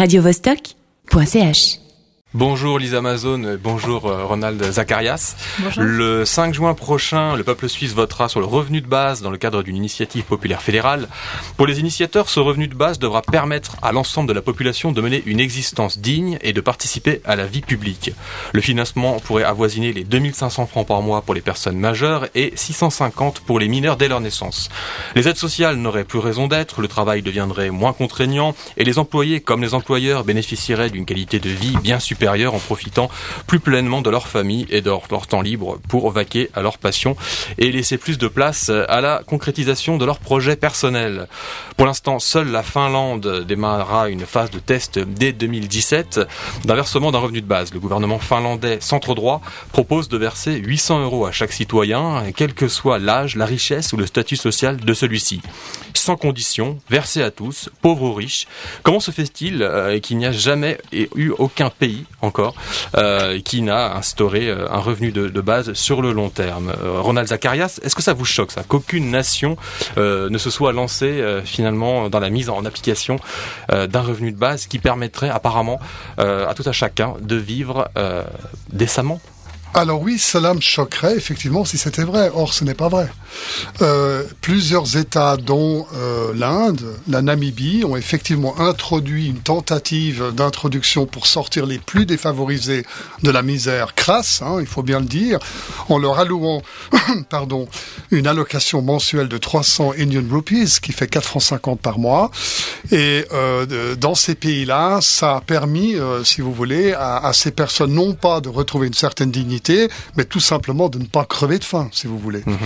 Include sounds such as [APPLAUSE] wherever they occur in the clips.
radiovostok.ch. Bonjour Lisa Amazon, bonjour euh, Ronald Zacharias. Le 5 juin prochain, le peuple suisse votera sur le revenu de base dans le cadre d'une initiative populaire fédérale. Pour les initiateurs, ce revenu de base devra permettre à l'ensemble de la population de mener une existence digne et de participer à la vie publique. Le financement pourrait avoisiner les 2500 francs par mois pour les personnes majeures et 650 pour les mineurs dès leur naissance. Les aides sociales n'auraient plus raison d'être, le travail deviendrait moins contraignant et les employés comme les employeurs bénéficieraient d'une qualité de vie bien supérieure en profitant plus pleinement de leur famille et de leur temps libre pour vaquer à leur passion et laisser plus de place à la concrétisation de leurs projets personnels. Pour l'instant, seule la Finlande démarrera une phase de test dès 2017 d'un versement d'un revenu de base. Le gouvernement finlandais centre droit propose de verser 800 euros à chaque citoyen, quel que soit l'âge, la richesse ou le statut social de celui-ci. Sans condition, versé à tous, pauvres ou riches. Comment se fait-il euh, qu'il n'y a jamais eu aucun pays encore, euh, qui n'a instauré euh, un revenu de, base sur le long terme? Ronald Zacharias, est-ce que ça vous choque ça? Qu'aucune nation ne se soit lancée finalement dans la mise en application d'un revenu de base qui permettrait apparemment à tout à chacun de vivre décemment? Alors oui, cela me choquerait effectivement si c'était vrai. Or, ce n'est pas vrai. Euh, plusieurs États, dont euh, l'Inde, la Namibie, ont effectivement introduit une tentative d'introduction pour sortir les plus défavorisés de la misère crasse, hein, il faut bien le dire, en leur allouant, [COUGHS] pardon, une allocation mensuelle de 300 Indian rupees, qui fait 4 francs 50 par mois. Et euh, dans ces pays-là, ça a permis, euh, si vous voulez, à, à ces personnes non pas de retrouver une certaine dignité mais tout simplement de ne pas crever de faim, si vous voulez. Mhm.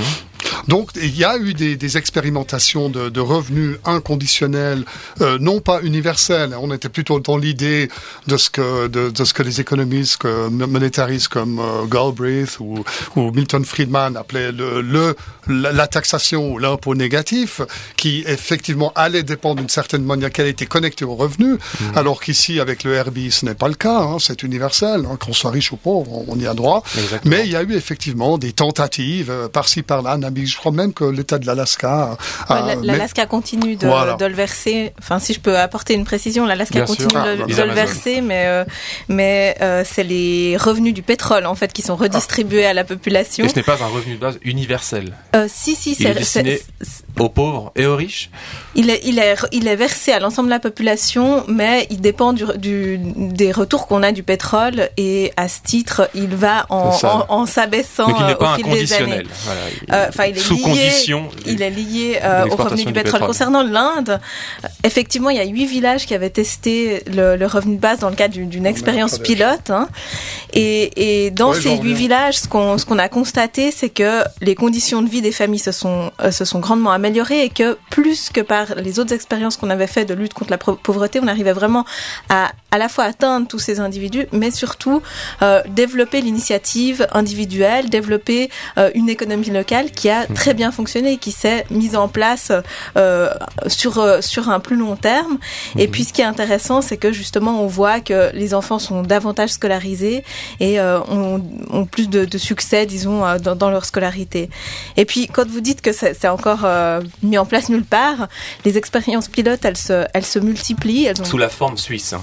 Donc il y a eu des, des expérimentations de, de, revenus inconditionnels, euh, non pas universels. On était plutôt dans l'idée de ce que de, de, ce que les économistes que, monétaristes comme euh, Galbraith ou, ou, Milton Friedman appelaient le, le la, taxation ou l'impôt négatif, qui effectivement allait dépendre d'une certaine manière qu'elle était connectée aux revenus, mhm. alors qu'ici avec le RBI ce n'est pas le cas. Hein, c'est universel. Hein, qu'on soit riche ou pauvre, on, y a droit. Mais il y a eu effectivement des tentatives euh, par-ci par-là je crois même que l'État de l'Alaska. L'Alaska continue de, le verser. Enfin, si je peux apporter une précision, l'Alaska continue de, le verser, mais euh, mais euh, c'est les revenus du pétrole en fait qui sont redistribués à la population. Et ce n'est pas un revenu de base universel. Euh, si si, c'est aux pauvres et aux riches. Il est il est il est versé à l'ensemble de la population, mais il dépend du, du des retours qu'on a du pétrole et à ce titre, il va en, en, s'abaissant au fil des années. Voilà, il est sous lié, condition. Il est lié euh, au revenu du, pétrole. Concernant l'Inde, effectivement, il y a huit villages qui avaient testé le, revenu de base dans le cadre d'une expérience pilote. Hein. et, et, dans ces huit villages, ce qu'on ce qu'on a constaté, c'est que les conditions de vie des familles se sont euh, se sont grandement améliorées et que plus que par les autres expériences qu'on avait fait de lutte contre la pauvreté, on arrivait vraiment à à la fois atteindre tous ces individus, mais surtout euh, développer l'initiative individuelle, développer euh, une économie locale qui a très bien fonctionné, qui s'est mise en place euh, sur sur un plus long terme. Et mhm. puis ce qui est intéressant, c'est que justement on voit que les enfants sont davantage scolarisés et ont, ont, plus de, de, succès, disons, dans, dans, leur scolarité. Et puis quand vous dites que c'est encore mis en place nulle part, les expériences pilotes, elles se elles se multiplient. Elles ont... Sous la forme suisse. Hein,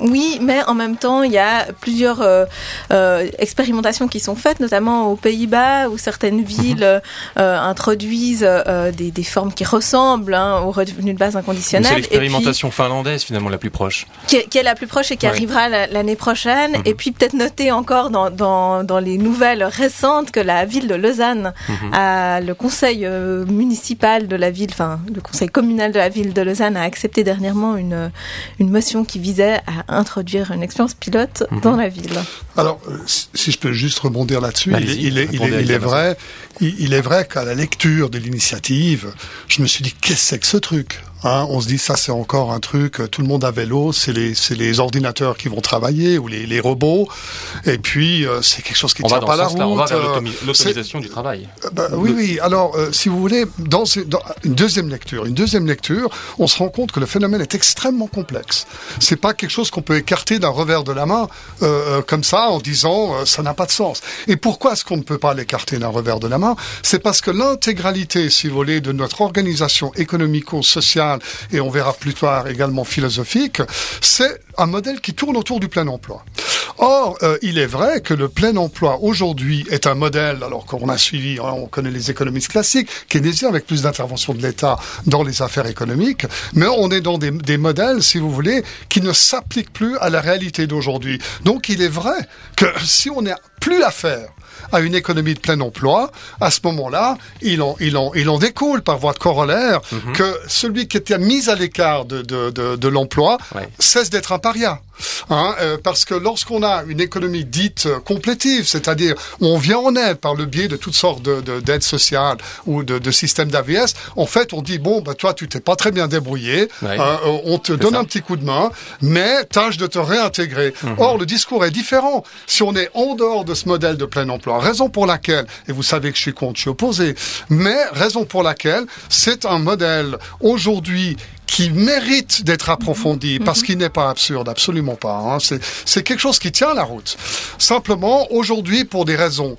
oui, mais en même temps, il y a plusieurs euh, euh, expérimentations qui sont faites, notamment aux Pays-Bas, où certaines mhm. villes euh, introduisent des, des, formes qui ressemblent hein, au revenu de base inconditionnel. C'est l'expérimentation finlandaise, finalement, la plus proche. Qui est, qui est la plus proche et qui arrivera l'année prochaine. Mhm. Et puis peut-être noter encore dans, dans, dans, les nouvelles récentes que la ville de Lausanne, mhm. a, le conseil municipal de la ville, enfin le conseil communal de la ville de Lausanne a accepté dernièrement une, une motion qui visait à introduire une expérience pilote mhm. dans la ville. Alors, euh, si je peux juste rebondir là-dessus, il, est, il, est, il est vrai, il, est vrai qu'à la lecture de l'initiative, je me suis dit qu'est-ce que c'est que ce truc? Hein, on se dit ça c'est encore un truc, tout le monde a vélo, c'est les, les ordinateurs qui vont travailler ou les, les robots, et puis euh, c'est quelque chose qui ne tient pas la route. On va vers euh, l'automatisation du travail. Euh, bah, oui, oui. Alors, si vous voulez, dans, dans, une deuxième lecture, une deuxième lecture, on se rend compte que le phénomène est extrêmement complexe. C'est pas quelque chose qu'on peut écarter d'un revers de la main comme ça en disant ça n'a pas de sens. Et pourquoi est-ce qu'on ne peut pas l'écarter d'un revers de la main? C'est parce que l'intégralité, si vous voulez, de notre organisation économico-sociale et on verra plus tard également philosophique, c'est un modèle qui tourne autour du plein emploi. Or, euh, il est vrai que le plein emploi aujourd'hui est un modèle, alors qu'on a suivi, hein, on connaît les économistes classiques, keynésiens avec plus d'intervention de l'État dans les affaires économiques, mais on est dans des, des modèles, si vous voulez, qui ne s'appliquent plus à la réalité d'aujourd'hui. Donc, il est vrai que si on n'a plus à faire à une économie de plein emploi, à ce moment-là, il en, il, en, il en découle par voie de corollaire mhm. que celui qui était mis à l'écart de, de, de, de l'emploi cesse d'être un paria. Hein, euh, parce que lorsqu'on a une économie dite euh, complétive, c'est-à-dire on vient en aide par le biais de toutes sortes d'aides sociales ou de, de systèmes d'AVS, en fait on dit bon bah toi tu t'es pas très bien débrouillé, euh, on te donne un petit coup de main, mais tâche de te réintégrer. Mhm. Or le discours est différent. Si on est en dehors de ce modèle de plein emploi, raison pour laquelle, et vous savez que je suis contre, je suis opposé, mais raison pour laquelle c'est un modèle aujourd'hui qui mérite d'être approfondi mhm. parce qu'il n'est pas absurde, absolument pas. Hein. C'est quelque chose qui tient la route. Simplement, aujourd'hui, pour des raisons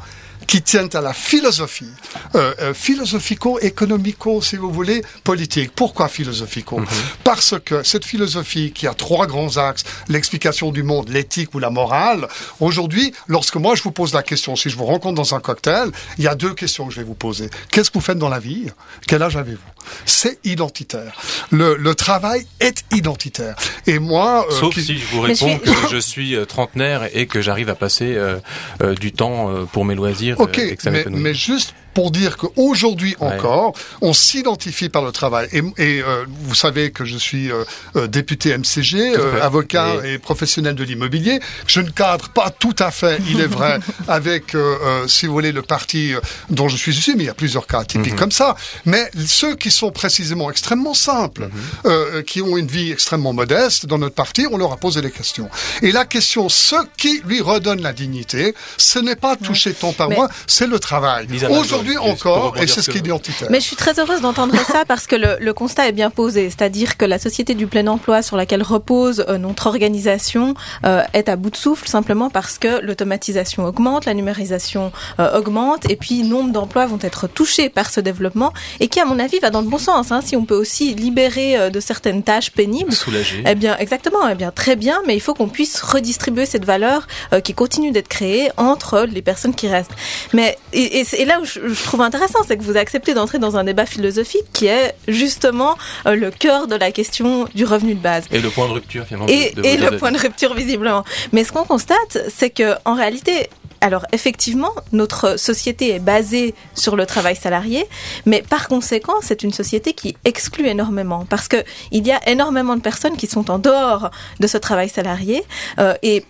qui tiennent à la philosophie, euh, euh, philosophico-économico, si vous voulez, politique. Pourquoi philosophico mhm. Parce que cette philosophie qui a trois grands axes, l'explication du monde, l'éthique ou la morale, aujourd'hui, lorsque moi je vous pose la question, si je vous rencontre dans un cocktail, il y a deux questions que je vais vous poser. Qu'est-ce que vous faites dans la vie? Quel âge avez-vous? C'est identitaire. Le, le, travail est identitaire. Et moi... Euh, Sauf si je vous réponds que je suis euh, trentenaire et que j'arrive à passer euh, du temps pour mes loisirs Ok, mais, mais, juste pour dire qu'aujourd'hui encore, on s'identifie par le travail. Et, et euh, vous savez que je suis euh, euh député MCG, euh, avocat et... professionnel de l'immobilier. Je ne cadre pas tout à fait, il est vrai, [LAUGHS] avec, si vous voulez, le parti dont je suis issu, mais il y a plusieurs cas typiques mhm. comme ça. Mais ceux qui sont précisément extrêmement simples, mhm. qui ont une vie extrêmement modeste dans notre parti, on leur a posé des questions. Et la question, ce qui lui redonne la dignité, ce n'est pas toucher tant par mois, c'est le travail. Aujourd'hui, encore, et c'est ce qui est identitaire. Mais je suis très heureuse d'entendre ça parce que le, le, constat est bien posé, c'est-à-dire que la société du plein emploi sur laquelle repose euh, notre organisation euh, est à bout de souffle simplement parce que l'automatisation augmente, la numérisation euh, augmente, et puis nombre d'emplois vont être touchés par ce développement et qui, à mon avis, va dans le bon sens. Hein, si on peut aussi libérer euh, de certaines tâches pénibles, soulager. Eh bien, exactement, eh bien très bien, mais il faut qu'on puisse redistribuer cette valeur qui continue d'être créée entre les personnes qui restent. Mais et, et, et là où je, je trouve intéressant, c'est que vous acceptez d'entrer dans un débat philosophique qui est justement euh, le cœur de la question du revenu de base. Et le point de rupture finalement. Et, et le point de rupture visiblement. Mais ce qu'on constate, c'est que en réalité, alors effectivement, notre société est basée sur le travail salarié, mais par conséquent, c'est une société qui exclut énormément parce que il y a énormément de personnes qui sont en dehors de ce travail salarié euh, et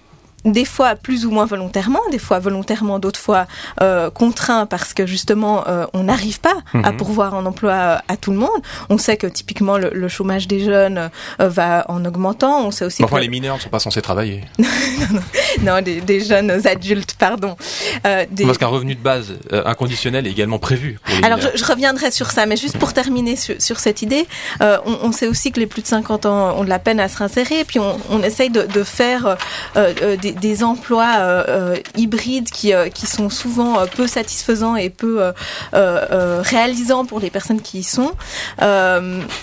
des fois plus ou moins volontairement, des fois volontairement, d'autres fois euh, contraints parce que justement euh, on n'arrive pas à mhm. pourvoir un emploi euh, à tout le monde. On sait que typiquement le, le chômage des jeunes euh, va en augmentant. On sait aussi. Enfin, les mineurs ne sont pas censés travailler. [LAUGHS] non, non, non des, des, jeunes adultes, pardon. Euh, des... Parce qu'un revenu de base inconditionnel est également prévu. Alors je, je, reviendrai sur ça, mais juste pour terminer sur, sur cette idée, on, on, sait aussi que les plus de 50 ans ont de la peine à se réinsérer, puis on, on essaye de, de faire des des emplois euh, euh, hybrides qui, euh, qui sont souvent peu satisfaisants et peu réalisants pour les personnes qui y sont,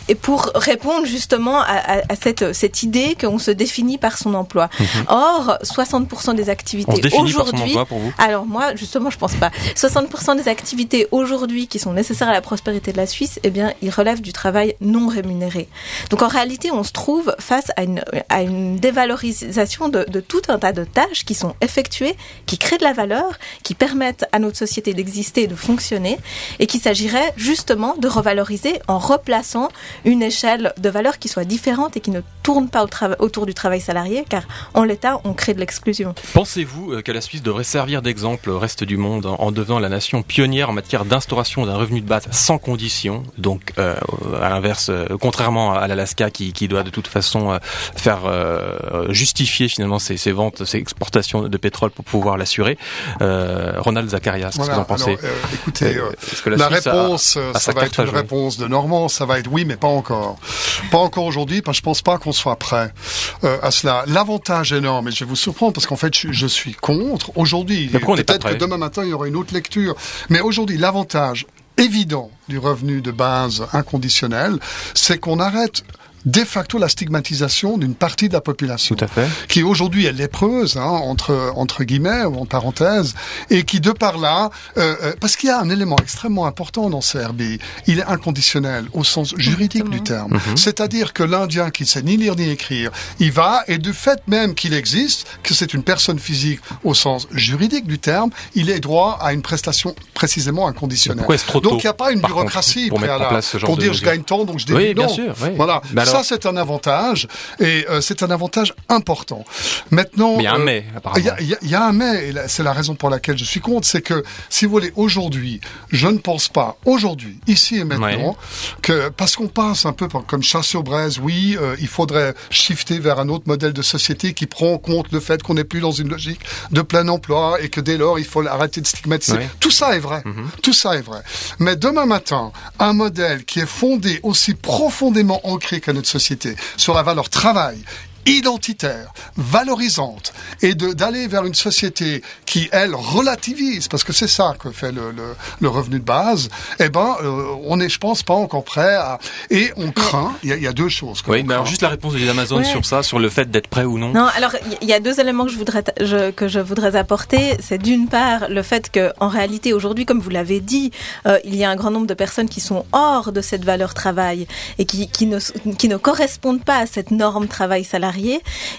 et pour répondre justement à, à, cette, cette idée qu'on se définit par son emploi. Mhm. Or, 60% des activités aujourd'hui... Alors moi, justement, je pense pas. 60% des activités aujourd'hui qui sont nécessaires à la prospérité de la Suisse, eh bien, ils relèvent du travail non rémunéré. Donc en réalité, on se trouve face à une, à une dévalorisation de, de tout un tas de tâches qui sont effectuées, qui créent de la valeur, qui permettent à notre société d'exister et de fonctionner, et qu'il s'agirait justement de revaloriser en replaçant une échelle de valeur qui soit différente et qui ne tourne pas au autour du travail salarié, car en l'état, on crée de l'exclusion. Pensez-vous euh, que la Suisse devrait servir d'exemple au reste du monde en devenant la nation pionnière en matière d'instauration d'un revenu de base sans condition, donc euh, à l'inverse, euh, contrairement à l'Alaska qui, doit de toute façon faire justifier finalement ses, ses ventes, ses exportations de pétrole pour pouvoir l'assurer. Euh, Ronald Zacharias, qu'est-ce que vous en pensez alors, Écoutez, la, la réponse, a, a ça va être une réponse de Normand, ça va être oui, mais pas encore. Pas encore aujourd'hui, parce que je pense pas qu'on soit prêt à cela. L'avantage énorme, et je vais vous surprendre parce qu'en fait, je, je, suis contre. Aujourd'hui, peut-être que demain matin, il y aura une autre lecture. Mais aujourd'hui, l'avantage évident du revenu de base inconditionnel, c'est qu'on arrête de facto la stigmatisation d'une partie de la population. Tout à fait. Qui aujourd'hui est lépreuse, hein, entre, entre guillemets ou en parenthèse, et qui de par là, euh, euh parce qu'il y a un élément extrêmement important dans ce RBI, il est inconditionnel au sens juridique du terme. Mhm. C'est-à-dire que l'Indien qui ne sait ni lire ni écrire, il va, et du fait même qu'il existe, que c'est une personne physique au sens juridique du terme, il est droit à une prestation précisément inconditionnelle. Trop donc il n'y a pas une bureaucratie pour, préalable pour dire je gagne tant, donc je déduis oui, bien Sûr, oui. Voilà ça, c'est un avantage et euh, c'est un avantage important. Maintenant, il y a un mais. Il y, y, a un mais. et C'est la raison pour laquelle je suis contre, c'est que si vous voulez aujourd'hui, je ne pense pas aujourd'hui, ici et maintenant, que parce qu'on passe un peu comme chasse aux braises, oui, euh, il faudrait shifter vers un autre modèle de société qui prend en compte le fait qu'on n'est plus dans une logique de plein emploi et que dès lors il faut arrêter de stigmatiser. Tout ça est vrai. Mhm. Tout ça est vrai. Mais demain matin, un modèle qui est fondé aussi profondément ancré qu'à notre société, sur la valeur travail identitaire, valorisante, et d'aller vers une société qui, elle, relativise, parce que c'est ça que fait le, le, le, revenu de base, eh ben, euh, on est, je pense, pas encore prêt à... Et on craint, il y, y, a deux choses. Oui, mais alors juste la réponse de Amazon sur ça, sur le fait d'être prêt ou non. Non, alors, il y a deux éléments que je voudrais, je, que je voudrais apporter. C'est d'une part, le fait que, en réalité, aujourd'hui, comme vous l'avez dit, euh, il y a un grand nombre de personnes qui sont hors de cette valeur travail et qui, qui, ne, qui ne correspondent pas à cette norme travail salarié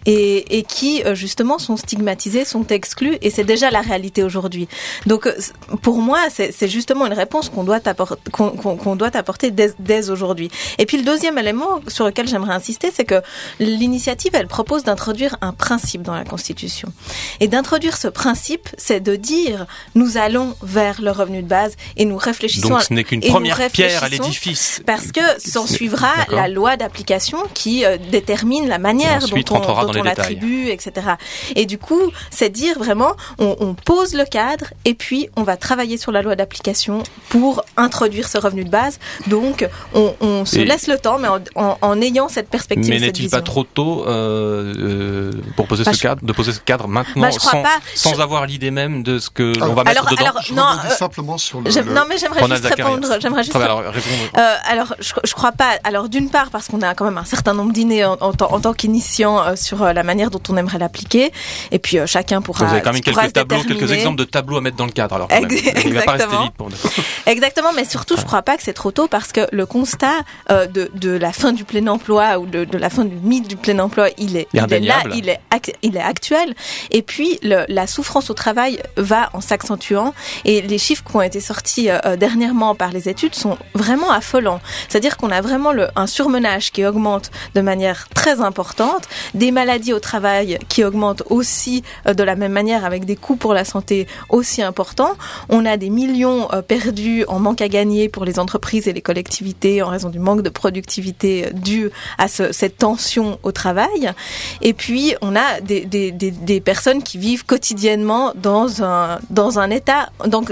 et, et qui euh, justement sont stigmatisés, sont exclus et c'est déjà la réalité aujourd'hui. Donc euh, pour moi, c'est justement une réponse qu'on doit, apporter, qu'on doit apporter dès, dès aujourd'hui. Et puis le deuxième élément sur lequel j'aimerais insister, c'est que l'initiative, elle propose d'introduire un principe dans la Constitution. Et d'introduire ce principe, c'est de dire nous allons vers le revenu de base et nous réfléchissons. Donc ce n'est qu'une première pierre à l'édifice. Parce que s'en suivra la loi d'application qui euh, détermine la manière dont on, dont on l'attribue, etc. Et du coup, c'est dire vraiment, on, on, pose le cadre et puis on va travailler sur la loi d'application pour introduire ce revenu de base. Donc, on, on se laisse le temps, mais en, en, ayant cette perspective. Mais n'est-il pas trop tôt euh, euh, pour poser bah, ce cadre, de poser ce cadre maintenant, bah, sans, pas. sans avoir l'idée même de ce que on va mettre dedans alors, non, euh, simplement sur le, Non, mais j'aimerais juste répondre. J'aimerais juste. alors, euh, alors je, je crois pas. Alors, d'une part, parce qu'on a quand même un certain nombre d'innés en, en, en tant qu'initiant euh, sur euh, la manière dont on aimerait l'appliquer. Et puis euh, chacun pourra. Vous avez quand même quelques tableaux, quelques exemples de tableaux à mettre dans le cadre. Alors, Exactement. [LAUGHS] Exactement, mais surtout, je crois pas que c'est trop tôt parce que le constat de, de la fin du plein emploi ou de, de la fin du mythe du plein emploi, il est, il est là, il est, il est actuel. Et puis, le, la souffrance au travail va en s'accentuant. Et les chiffres qui ont été sortis dernièrement par les études sont vraiment affolants. C'est-à-dire qu'on a vraiment le, un surmenage qui augmente de manière très importante des maladies au travail qui augmentent aussi euh, de la même manière avec des coûts pour la santé aussi importants. On a des millions euh, perdus en manque à gagner pour les entreprises et les collectivités en raison du manque de productivité euh, dû à ce, cette tension au travail. Et puis, on a des, personnes qui vivent quotidiennement dans un, dans un état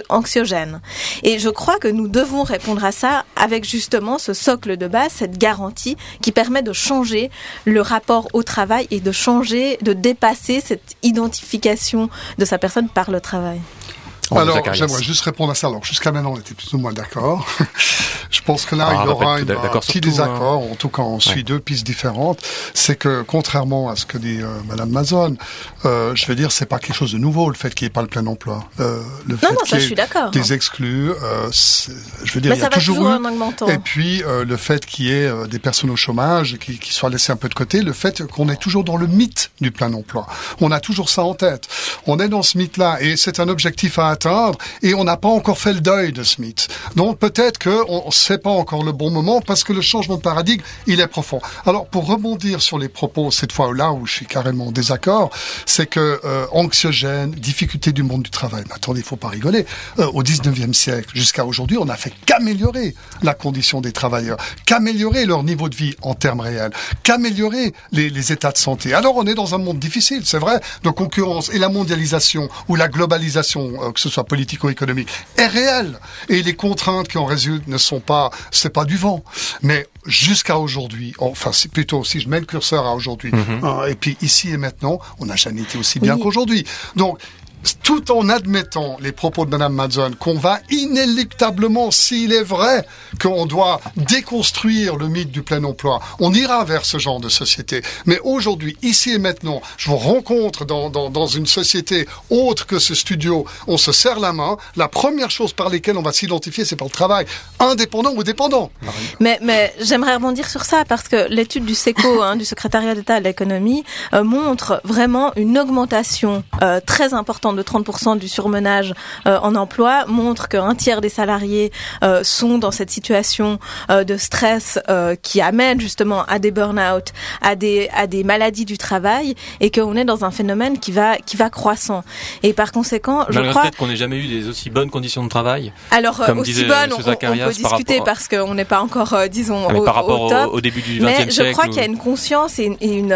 anxiogène. Et je crois que nous devons répondre à ça avec justement ce socle de base, cette garantie qui permet de changer le rapport au travail et de changer, de dépasser cette identification de sa personne par le travail. Alors, j'aimerais juste répondre à ça. Alors, jusqu'à maintenant, on était plus ou moins d'accord. [LAUGHS] je pense que là, il y aura un petit désaccord. Hein. En tout cas, on suit deux pistes différentes. C'est que, contrairement à ce que dit euh, Madame Mazon, euh, je veux dire, c'est pas quelque chose de nouveau, le fait qu'il n'y ait pas le plein emploi. Euh, le fait non, ça, je suis d'accord. Des exclus, euh, je veux dire, Mais il y a toujours, eu. Et puis, euh, le fait qu'il y ait euh, des personnes au chômage qui, qui soient laissées un peu de côté, le fait qu'on est toujours dans le mythe du plein emploi. On a toujours ça en tête. On est dans ce mythe-là et c'est un objectif à et on n'a pas encore fait le deuil de mythe. Donc peut-être que on sait pas encore le bon moment parce que le changement de paradigme, il est profond. Alors pour rebondir sur les propos cette fois-là où je suis carrément en désaccord, c'est que euh, anxiogène, difficulté du monde du travail. Mais attendez, il faut pas rigoler. Euh, au 19e siècle jusqu'à aujourd'hui, on n'a fait qu'améliorer la condition des travailleurs, qu'améliorer leur niveau de vie en termes réels, qu'améliorer les, états de santé. Alors on est dans un monde difficile, c'est vrai, de concurrence et la mondialisation ou la globalisation, euh, ce soit politico-économique, est réelle. Et les contraintes qui en résultent ne sont pas, c'est pas du vent. Mais jusqu'à aujourd'hui, enfin c'est plutôt si je mets le curseur à aujourd'hui, mhm. hein, et puis ici et maintenant, on n'a jamais été aussi bien qu'aujourd'hui. Donc tout en admettant les propos de Madame Mazon, qu'on va inéluctablement, s'il est vrai, qu'on doit déconstruire le mythe du plein emploi, on ira vers ce genre de société. Mais aujourd'hui, ici et maintenant, je vous rencontre dans, dans, dans une société autre que ce studio, on se serre la main. La première chose par lesquelles on va s'identifier, c'est par le travail, indépendant ou dépendant. Mais, mais j'aimerais rebondir sur ça parce que l'étude du SECO, [LAUGHS] hein, du secrétariat d'État à l'économie, euh, montre vraiment une augmentation euh, très importante de 30% du surmenage euh, en emploi, montre qu'un tiers des salariés euh, sont dans cette situation euh, de stress qui amène justement à des burn-out, à des, à des maladies du travail et qu'on est dans un phénomène qui va, qui va croissant. Et par conséquent, je crois... qu'on n'ait jamais eu des aussi bonnes conditions de travail. Alors, aussi bonnes, on, on, peut discuter parce qu'on n'est pas encore, disons, ah, au, par rapport au, top. Au, début du 20e siècle. Mais je crois qu'il y a une conscience et une, et une,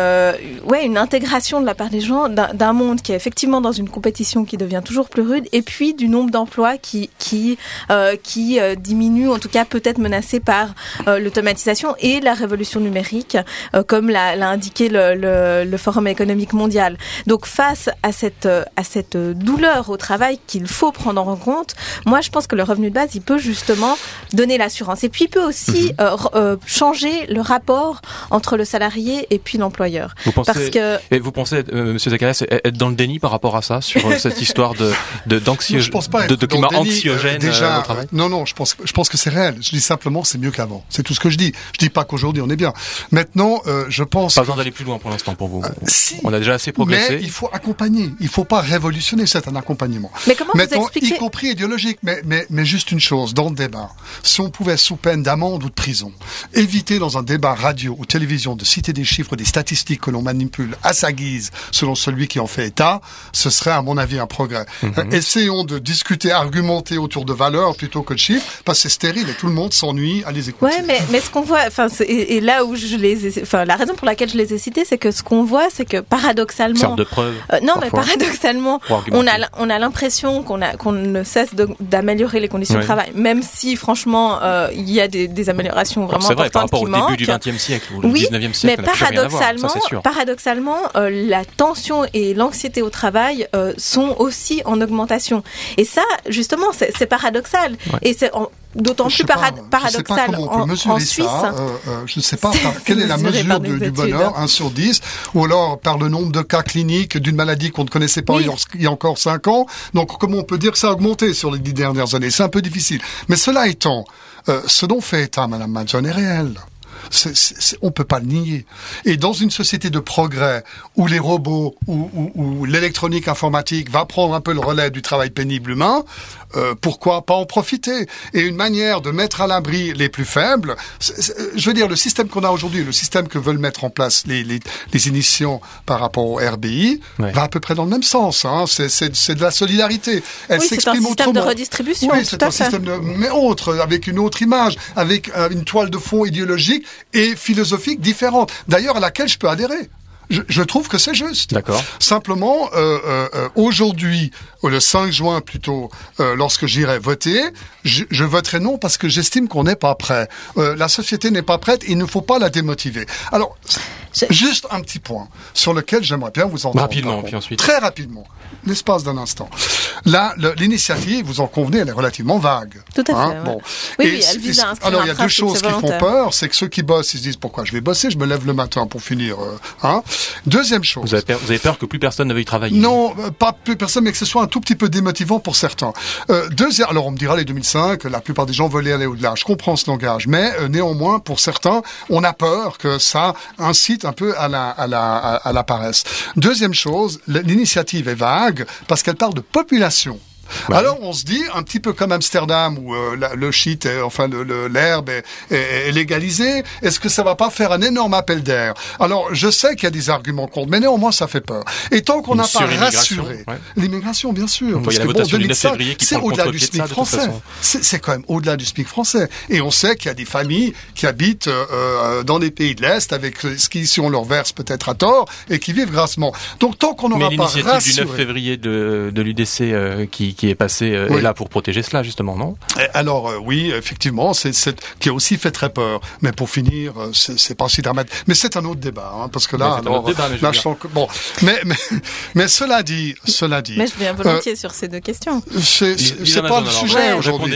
ouais, une intégration de la part des gens d'un monde qui est effectivement dans une compétition qui devient toujours plus rude, et puis du nombre d'emplois qui qui euh, qui euh, diminue, en tout cas peut-être menacé par euh, l'automatisation et la révolution numérique, euh, comme l'a indiqué le, le, le, Forum économique mondial. Donc face à cette à cette douleur au travail qu'il faut prendre en compte, moi je pense que le revenu de base il peut justement donner l'assurance, et puis il peut aussi mmh. changer le rapport entre le salarié et puis l'employeur. Parce que et vous pensez, Monsieur Zacharias, être dans le déni par rapport à ça sur cette histoire de de, de, de climat anxiogène euh, déjà, au travail Non, non, je pense, je pense que c'est réel. Je dis simplement, c'est mieux qu'avant. C'est tout ce que je dis. Je dis pas qu'aujourd'hui on est bien. Maintenant, euh, je pense. Pas besoin d'aller plus loin pour l'instant pour vous. Euh, si, on a déjà assez progressé. Mais il faut accompagner. Il faut pas révolutionner. C'est un accompagnement. Mais comment Maintenant, vous expliquez... y compris idéologique. Mais, mais, mais juste une chose dans le débat. Si on pouvait, sous peine d'amende ou de prison, éviter dans un débat radio ou télévision de citer des chiffres, des statistiques que l'on manipule à sa guise, selon celui qui en fait état, ce serait à mon avis un progrès. Mm -hmm. Essayons de discuter, argumenter autour de valeurs plutôt que de chiffres, parce que c'est stérile et tout le monde s'ennuie à les écouter. Ouais, mais, mais ce qu'on voit, enfin, et, et, là où je les, ai, enfin, la raison pour laquelle je les ai cités, c'est que ce qu'on voit, c'est que paradoxalement, sorte de preuve. Euh, non, mais paradoxalement, on a, on a l'impression qu'on a, qu'on ne cesse d'améliorer les conditions ouais. de travail, même si, franchement, euh, il y a des, des améliorations vraiment importantes vrai, par rapport qui au manquent. début du XXe siècle ou du oui, 19e siècle. Mais paradoxalement, voir, paradoxalement, euh, la tension et l'anxiété au travail euh, sont aussi en augmentation. Et ça, justement, c'est paradoxal. Ouais. Et c'est d'autant plus para pas, paradoxal en, en Suisse. Ça. Euh, euh, je ne sais pas par, [LAUGHS] quelle est la mesure du, du bonheur, 1 sur 10, ou alors par le nombre de cas cliniques d'une maladie qu'on ne connaissait pas oui. il y a encore 5 ans. Donc comment on peut dire que ça a augmenté sur les dix dernières années? C'est un peu difficile. Mais cela étant, euh, ce dont fait état Mme Manson est réel. C est, on peut pas le nier. Et dans une société de progrès où les robots ou, ou, ou l'électronique informatique va prendre un peu le relais du travail pénible humain, euh, pourquoi pas en profiter Et une manière de mettre à l'abri les plus faibles, est, je veux dire, le système qu'on a aujourd'hui, le système que veulent mettre en place les, les, les initiants par rapport au RBI, ouais. va à peu près dans le même sens. Hein. C'est de la solidarité. Elle oui, s'exprime autrement. C'est un système de redistribution. Oui, c'est un fait. système de, mais autre, avec une autre image, avec euh, une toile de fond idéologique et philosophique différente. D'ailleurs, à laquelle je peux adhérer. Je, je, trouve que c'est juste. D'accord. Simplement, euh, euh, aujourd'hui, le 5 juin plutôt, euh, lorsque j'irai voter, je, je, voterai non parce que j'estime qu'on n'est pas prêt. Euh, la société n'est pas prête. Il ne faut pas la démotiver. Alors, juste un petit point sur lequel j'aimerais bien vous entendre. Rapidement, puis ensuite. Très rapidement, l'espace d'un instant. Là, l'initiative, vous en convenez, elle est relativement vague. Tout à hein fait. Ouais. Bon. Oui, et, oui, elle vise à Alors, il y a deux choses qui font peur, c'est que ceux qui bossent, ils se disent pourquoi je vais bosser, je me lève le matin pour finir. Euh, hein. Deuxième chose. Vous avez, peur, vous avez peur que plus personne ne veuille travailler Non, pas plus personne, mais que ce soit un tout petit peu démotivant pour certains. Euh, deuxième, alors on me dira les 2005, la plupart des gens veulent aller au-delà. Je comprends ce langage, mais euh, néanmoins, pour certains, on a peur que ça incite un peu à la, à la, à, à la paresse. Deuxième chose, l'initiative est vague parce qu'elle parle de population. Ouais. Alors on se dit un petit peu comme Amsterdam où euh, la, le shit, est, enfin l'herbe est, est, est, légalisée. Est-ce que ça va pas faire un énorme appel d'air? Alors je sais qu'il y a des arguments contre, mais néanmoins ça fait peur. Et tant qu'on n'a pas rassuré ouais. l'immigration, bien sûr, parce que bon, 2005, c'est au-delà du SMIC français. C'est quand même au-delà du SMIC français. Et on sait qu'il y a des familles qui habitent euh, dans les pays de l'est avec ce qui si on leur verse peut-être à tort et qui vivent grassement. Donc tant qu'on n'aura pas rassuré. l'initiative du 9 février de, de l'UDC euh, qui qui est passé est là pour protéger cela justement, non? Alors oui, effectivement, c'est qui a aussi fait très peur. Mais pour finir, c'est pas si dramatique. Mais c'est un autre débat, hein, parce que là, alors, débat, mais là, je bon, mais, mais mais cela dit, cela dit. Mais je viens volontiers sur ces deux questions. C'est pas le sujet aujourd'hui.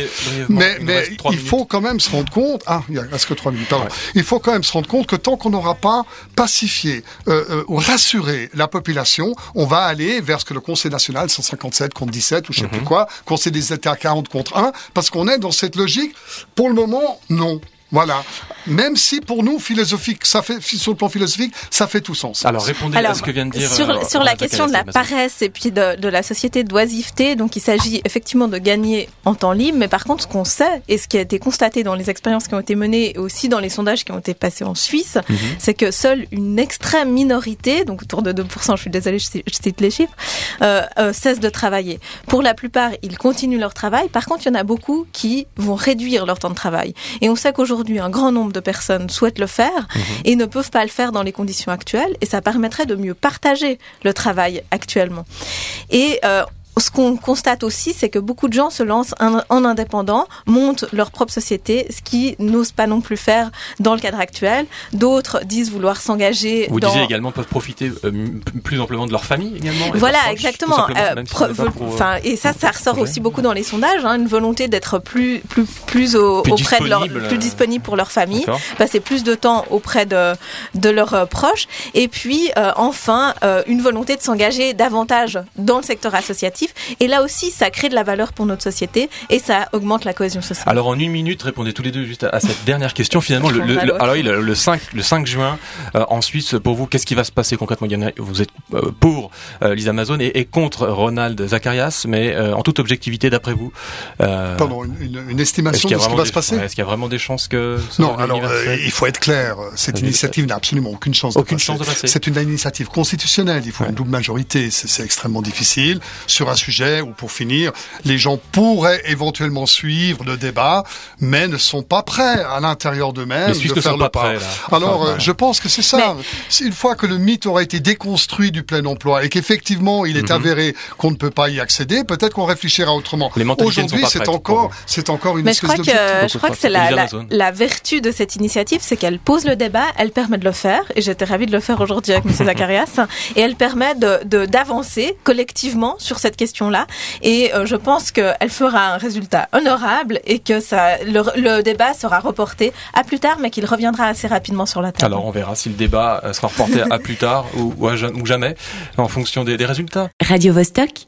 Mais mais il faut quand même se rendre compte. Ah, il y a presque trois minutes. Pardon. Il faut quand même se rendre compte que tant qu'on n'aura pas pacifié euh, ou rassuré la population, on va aller vers ce que le Conseil national 157 contre 17 ou je sais plus mhm. quoi, Conseil des États 40 contre 1, parce qu'on est dans cette logique. Pour le moment, non. Voilà. Même si pour nous, philosophique, ça fait, sur le plan philosophique, ça fait tout sens. Alors répondez à ce que vient de dire. Sur, euh, sur la question de la paresse et puis de, de la société d'oisiveté, donc il s'agit effectivement de gagner en temps libre, mais par contre, ce qu'on sait et ce qui a été constaté dans les expériences qui ont été menées et aussi dans les sondages qui ont été passés en Suisse, mhm. c'est que seule une extrême minorité, donc autour de 2%, je suis désolée, je cite les chiffres, euh, euh, cesse de travailler. Pour la plupart, ils continuent leur travail. Par contre, il y en a beaucoup qui vont réduire leur temps de travail. Et on sait qu'aujourd'hui, aujourd'hui un grand nombre de personnes souhaitent le faire mhm. et ne peuvent pas le faire dans les conditions actuelles et ça permettrait de mieux partager le travail actuellement. Et euh, ce qu'on constate aussi, c'est que beaucoup de gens se lancent en indépendant, montent leur propre société, ce qui n'osent pas non plus faire dans le cadre actuel. D'autres disent vouloir s'engager. Vous dans... disiez également peuvent profiter euh, plus amplement de leur famille également. Voilà, exactement. Euh, euh, et ça, ça ressort aussi beaucoup dans les sondages, hein, une volonté d'être plus, plus, plus, auprès de leur, plus disponible pour leur famille, passer plus de temps auprès de, de leurs proches, et puis enfin une volonté de s'engager davantage dans le secteur associatif et là aussi, ça crée de la valeur pour notre société et ça augmente la cohésion sociale. Alors en une minute, répondez tous les deux juste à, cette dernière question. Finalement, le, alors le 5, le 5 juin euh, en Suisse, pour vous, qu'est-ce qui va se passer concrètement? Vous êtes euh, pour euh, Lisa Amazon et, contre Ronald Zacharias, mais en toute objectivité, d'après vous Pardon, une, estimation de ce qui va se passer? Est-ce qu'il y a vraiment des chances que Non, alors il faut être clair. Cette initiative n'a absolument aucune chance. Aucune de passer. C'est une initiative constitutionnelle. Il faut une double majorité. C'est extrêmement difficile sur un sujet où, pour finir, les gens pourraient éventuellement suivre le débat, mais ne sont pas prêts à l'intérieur d'eux-mêmes de faire le pas. Alors, euh, je pense que c'est ça. Une fois que le mythe aura été déconstruit du plein emploi et qu'effectivement il est mhm. avéré qu'on ne peut pas y accéder, peut-être qu'on réfléchira autrement. Aujourd'hui, c'est encore, c'est encore une mais je crois que je crois que c'est la, la, vertu de cette initiative, c'est qu'elle pose le débat, elle permet de le faire, et j'étais ravie de le faire aujourd'hui avec M. [LAUGHS] Zacharias, et elle permet de d'avancer collectivement sur cette question-là. Et euh, je pense qu'elle fera un résultat honorable et que ça, le, débat sera reporté à plus tard, mais qu'il reviendra assez rapidement sur la table. Alors on verra si le débat euh, sera reporté à plus tard ou, ou, jamais, en fonction des, des résultats. Radio -Vostok